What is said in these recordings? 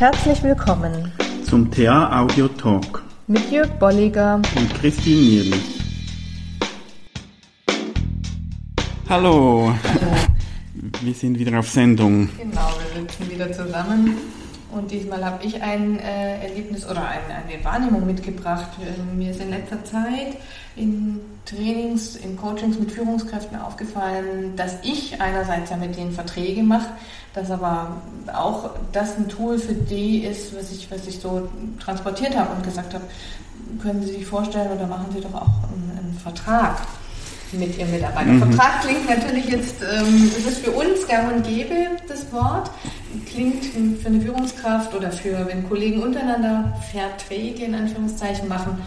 Herzlich willkommen zum TA Audio Talk mit Jörg Bolliger und Christine Nierlich. Hallo. Hallo. Wir sind wieder auf Sendung. Genau, wir sitzen wieder zusammen und diesmal habe ich ein äh, Erlebnis oder ein, eine Wahrnehmung mitgebracht. Ähm, mir ist in letzter Zeit in Trainings, in Coachings mit Führungskräften aufgefallen, dass ich einerseits ja mit denen Verträge mache, dass aber auch das ein Tool für die ist, was ich, was ich so transportiert habe und gesagt habe, können Sie sich vorstellen oder machen Sie doch auch einen, einen Vertrag mit Ihrem Mitarbeiter. Mhm. Vertrag klingt natürlich jetzt, ähm, das ist für uns gang und gäbe, das Wort. Klingt für eine Führungskraft oder für, wenn Kollegen untereinander Verträge in Anführungszeichen machen,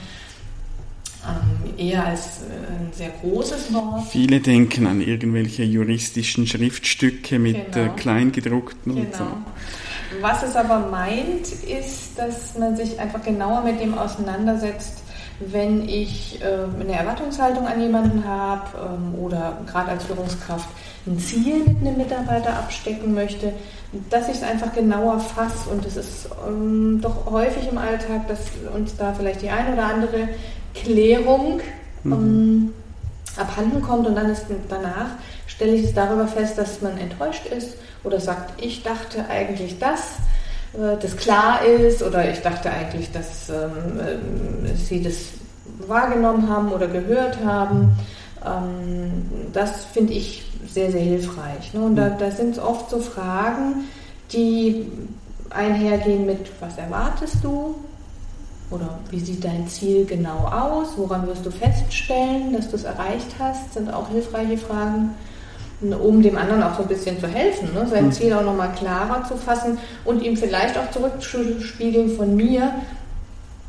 ähm, eher als äh, ein sehr großes Wort. Viele denken an irgendwelche juristischen Schriftstücke mit äh, genau. Kleingedruckten genau. und so. Was es aber meint, ist, dass man sich einfach genauer mit dem auseinandersetzt, wenn ich äh, eine Erwartungshaltung an jemanden habe ähm, oder gerade als Führungskraft ein Ziel mit einem Mitarbeiter abstecken möchte, dass ich es einfach genauer fasse. Und es ist ähm, doch häufig im Alltag, dass uns da vielleicht die eine oder andere Klärung mhm. ähm, abhanden kommt und dann ist danach stelle ich es darüber fest, dass man enttäuscht ist oder sagt, ich dachte eigentlich das das klar ist oder ich dachte eigentlich, dass ähm, äh, sie das wahrgenommen haben oder gehört haben. Ähm, das finde ich sehr, sehr hilfreich. Ne? Und da, mhm. da sind es oft so Fragen, die einhergehen mit, was erwartest du? Oder wie sieht dein Ziel genau aus? Woran wirst du feststellen, dass du es erreicht hast? Sind auch hilfreiche Fragen um dem anderen auch so ein bisschen zu helfen, ne? sein mhm. Ziel auch nochmal klarer zu fassen und ihm vielleicht auch zurückzuspiegeln von mir,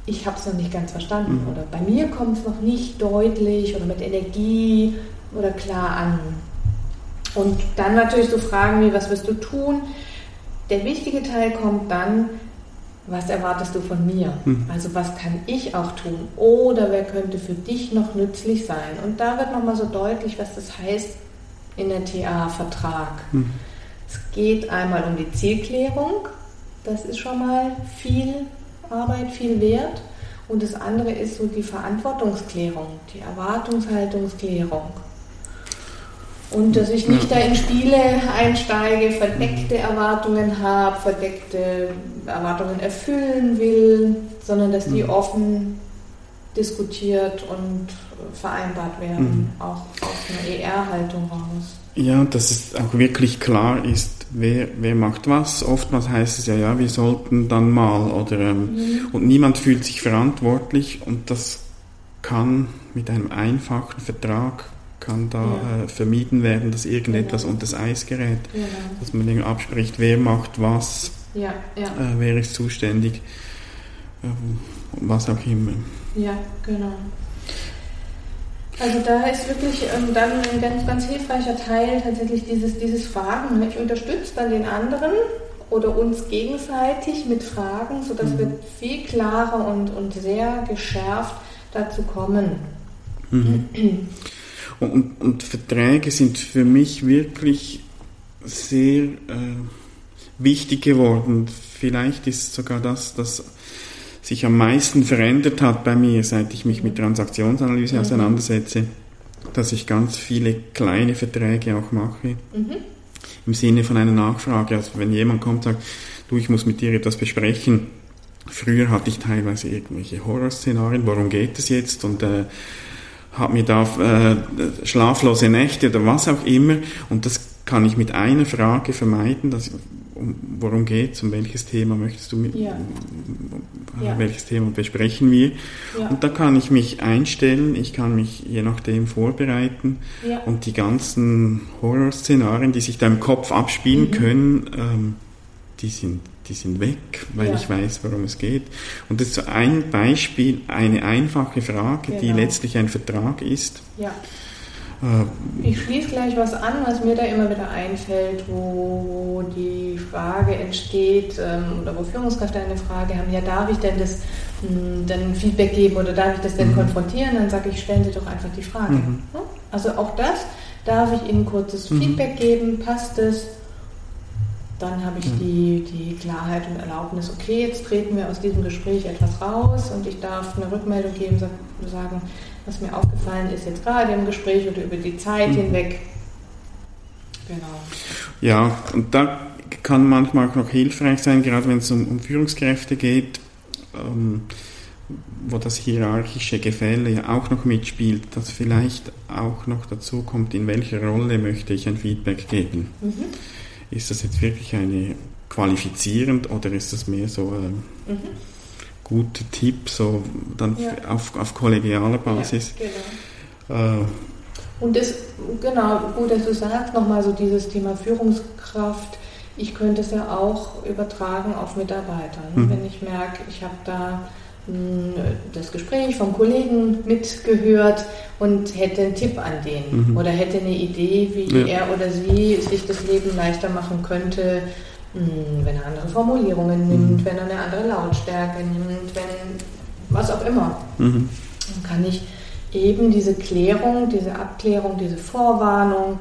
ich habe es noch nicht ganz verstanden mhm. oder bei mir kommt es noch nicht deutlich oder mit Energie oder klar an. Und dann natürlich so Fragen wie, was wirst du tun? Der wichtige Teil kommt dann, was erwartest du von mir? Mhm. Also was kann ich auch tun? Oder wer könnte für dich noch nützlich sein? Und da wird nochmal so deutlich, was das heißt, in der TA-Vertrag. Mhm. Es geht einmal um die Zielklärung, das ist schon mal viel Arbeit, viel wert. Und das andere ist so die Verantwortungsklärung, die Erwartungshaltungsklärung. Und dass ich nicht da in Spiele einsteige, verdeckte Erwartungen habe, verdeckte Erwartungen erfüllen will, sondern dass die mhm. offen diskutiert und vereinbart werden, mhm. auch aus einer ER-Haltung raus. Ja, dass es auch wirklich klar ist, wer, wer macht was. Oftmals heißt es ja, ja, wir sollten dann mal oder ähm, mhm. und niemand fühlt sich verantwortlich und das kann mit einem einfachen Vertrag kann da ja. äh, vermieden werden, dass irgendetwas genau. unter das Eis gerät. Genau. Dass man abspricht, wer macht was, ja, ja. Äh, wer ist zuständig, was auch immer. Ja, genau. Also da ist wirklich ähm, dann ein ganz, ganz hilfreicher Teil tatsächlich dieses, dieses Fragen. Ne? Ich unterstütze dann den anderen oder uns gegenseitig mit Fragen, sodass mhm. wir viel klarer und, und sehr geschärft dazu kommen. Mhm. Und, und, Verträge sind für mich wirklich sehr äh, wichtig geworden. Vielleicht ist sogar das, das sich am meisten verändert hat bei mir, seit ich mich mit Transaktionsanalyse mhm. auseinandersetze, dass ich ganz viele kleine Verträge auch mache. Mhm. Im Sinne von einer Nachfrage. Also wenn jemand kommt und sagt, du, ich muss mit dir etwas besprechen. Früher hatte ich teilweise irgendwelche Horrorszenarien, worum geht es jetzt? Und äh, habe mir da äh, schlaflose Nächte oder was auch immer. Und das kann ich mit einer Frage vermeiden, dass, um, worum geht es, um welches Thema möchtest du mit, ja. Ja. welches Thema besprechen wir. Ja. Und da kann ich mich einstellen, ich kann mich je nachdem vorbereiten und die ganzen Horrorszenarien, die sich da im Kopf abspielen mhm. können, ähm, die sind die sind weg, weil ich weiß, worum es geht. Und das ist so ein Beispiel, eine einfache Frage, genau. die letztlich ein Vertrag ist. Äh, ich schließe gleich was an, was mir da immer wieder einfällt, wo, wo die Frage entsteht ähm, oder wo Führungskräfte eine Frage haben, ja, darf ich denn das mh, hm, dann Feedback geben oder darf ich das denn mhm. konfrontieren? Dann sage ich, stellen Sie doch einfach die Frage. Mhm. Also auch das, darf ich Ihnen kurzes mhm. Feedback geben, passt es? Dann habe ich mhm. die, die Klarheit und Erlaubnis, okay, jetzt treten wir aus diesem Gespräch etwas raus und ich darf eine Rückmeldung geben, sagen, was mir aufgefallen ist jetzt gerade im Gespräch oder über die Zeit mhm. hinweg. Genau. Ja, und da kann manchmal auch noch hilfreich sein, gerade wenn es um, um Führungskräfte geht, ähm, wo das hierarchische Gefälle ja auch noch mitspielt, dass vielleicht auch noch dazu kommt, in welcher Rolle möchte ich ein Feedback geben. Mhm. Ist das jetzt wirklich eine qualifizierend oder ist das mehr so ein mhm. Guter Tipp, so dann ja. auf, auf kollegialer Basis? Ja, genau. Äh, und das, genau, gut, dass du sagst, nochmal so dieses Thema Führungskraft. Ich könnte es ja auch übertragen auf Mitarbeiter. Ne? Mhm. Wenn ich merke, ich habe da das Gespräch vom Kollegen mitgehört und hätte einen Tipp an den mhm. oder hätte eine Idee, wie ja. er oder sie sich das Leben leichter machen könnte, wenn er andere Formulierungen nimmt, mhm. wenn er eine andere Lautstärke nimmt, wenn was auch immer. Mhm. Dann kann ich eben diese Klärung, diese Abklärung, diese Vorwarnung,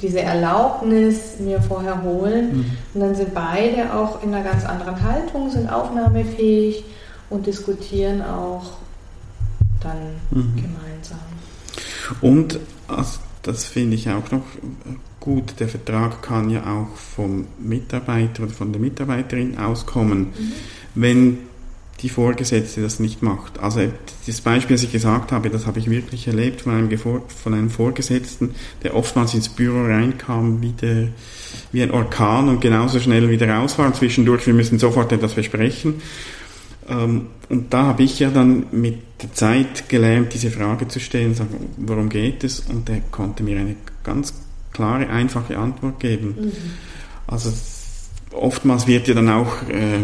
diese Erlaubnis mir vorher holen. Mhm. Und dann sind beide auch in einer ganz anderen Haltung, sind aufnahmefähig und diskutieren auch dann mhm. gemeinsam. Und also das finde ich auch noch gut, der Vertrag kann ja auch vom Mitarbeiter oder von der Mitarbeiterin auskommen, mhm. wenn die Vorgesetzte das nicht macht. Also das Beispiel, das ich gesagt habe, das habe ich wirklich erlebt von einem, von einem Vorgesetzten, der oftmals ins Büro reinkam wie, der, wie ein Orkan und genauso schnell wieder raus war. Und zwischendurch, wir müssen sofort etwas besprechen. Ähm, und da habe ich ja dann mit der Zeit gelernt, diese Frage zu stellen, sagen, worum geht es? Und er konnte mir eine ganz klare, einfache Antwort geben. Mhm. Also oftmals wird ja dann auch äh,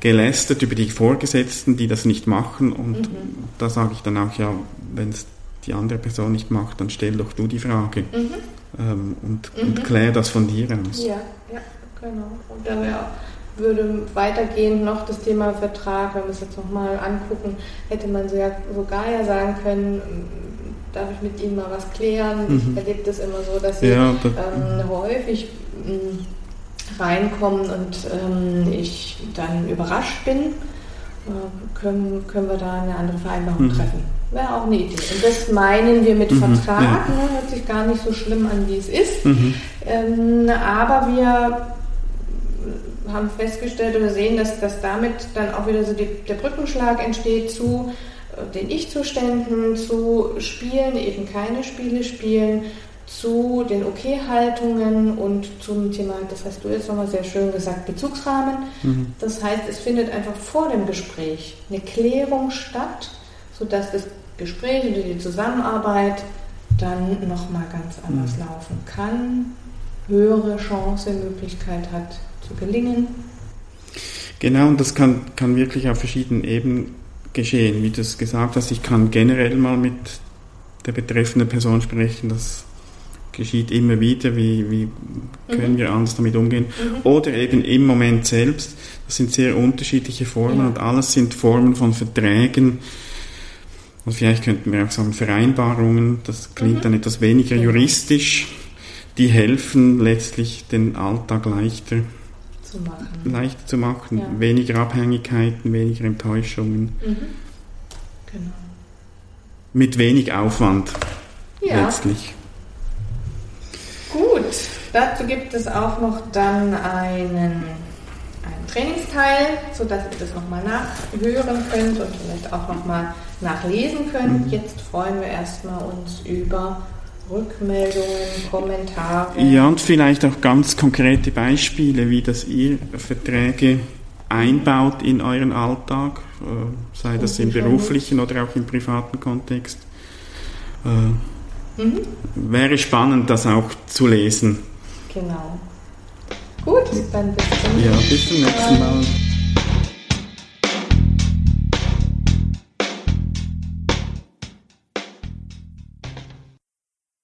gelästert über die Vorgesetzten, die das nicht machen. Und mhm. da sage ich dann auch, ja, wenn es die andere Person nicht macht, dann stell doch du die Frage mhm. ähm, und, und mhm. klär das von dir aus. Ja, ja, genau. Und da wäre würde weitergehend noch das Thema Vertrag, wenn wir es jetzt nochmal angucken, hätte man so ja, sogar ja sagen können, darf ich mit Ihnen mal was klären? Mhm. Ich erlebe das immer so, dass Sie ja, ähm, häufig ähm, reinkommen und ähm, ich dann überrascht bin. Äh, können, können wir da eine andere Vereinbarung mhm. treffen? Wäre auch eine Idee. Und das meinen wir mit mhm, Vertrag. Ja. Ne? Hört sich gar nicht so schlimm an, wie es ist. Mhm. Ähm, aber wir haben festgestellt oder sehen, dass, dass damit dann auch wieder so die, der Brückenschlag entsteht zu äh, den Ich-Zuständen, zu Spielen, eben keine Spiele spielen, zu den Okay-Haltungen und zum Thema, das hast du jetzt nochmal sehr schön gesagt, Bezugsrahmen. Mhm. Das heißt, es findet einfach vor dem Gespräch eine Klärung statt, sodass das Gespräch oder die Zusammenarbeit dann nochmal ganz anders mhm. laufen kann, höhere Chance, Möglichkeit hat, zu gelingen. Genau, und das kann, kann wirklich auf verschiedenen Ebenen geschehen. Wie du es gesagt hast, ich kann generell mal mit der betreffenden Person sprechen, das geschieht immer wieder, wie, wie können mhm. wir anders damit umgehen. Mhm. Oder eben im Moment selbst, das sind sehr unterschiedliche Formen ja. und alles sind Formen von Verträgen, und vielleicht könnten wir auch sagen Vereinbarungen, das klingt mhm. dann etwas weniger genau. juristisch, die helfen letztlich den Alltag leichter zu machen. Leichter zu machen, ja. weniger Abhängigkeiten, weniger Enttäuschungen. Mhm. Genau. Mit wenig Aufwand ja. letztlich. Gut, dazu gibt es auch noch dann einen, einen Trainingsteil, sodass ihr das nochmal nachhören könnt und vielleicht auch nochmal nachlesen könnt. Mhm. Jetzt freuen wir erstmal uns über Rückmeldungen, Kommentare. Ja, und vielleicht auch ganz konkrete Beispiele, wie das ihr Verträge einbaut in euren Alltag, äh, sei das im beruflichen oder auch im privaten Kontext. Äh, mhm. Wäre spannend, das auch zu lesen. Genau. Gut, dann bis zum Ja, bis zum nächsten Mal.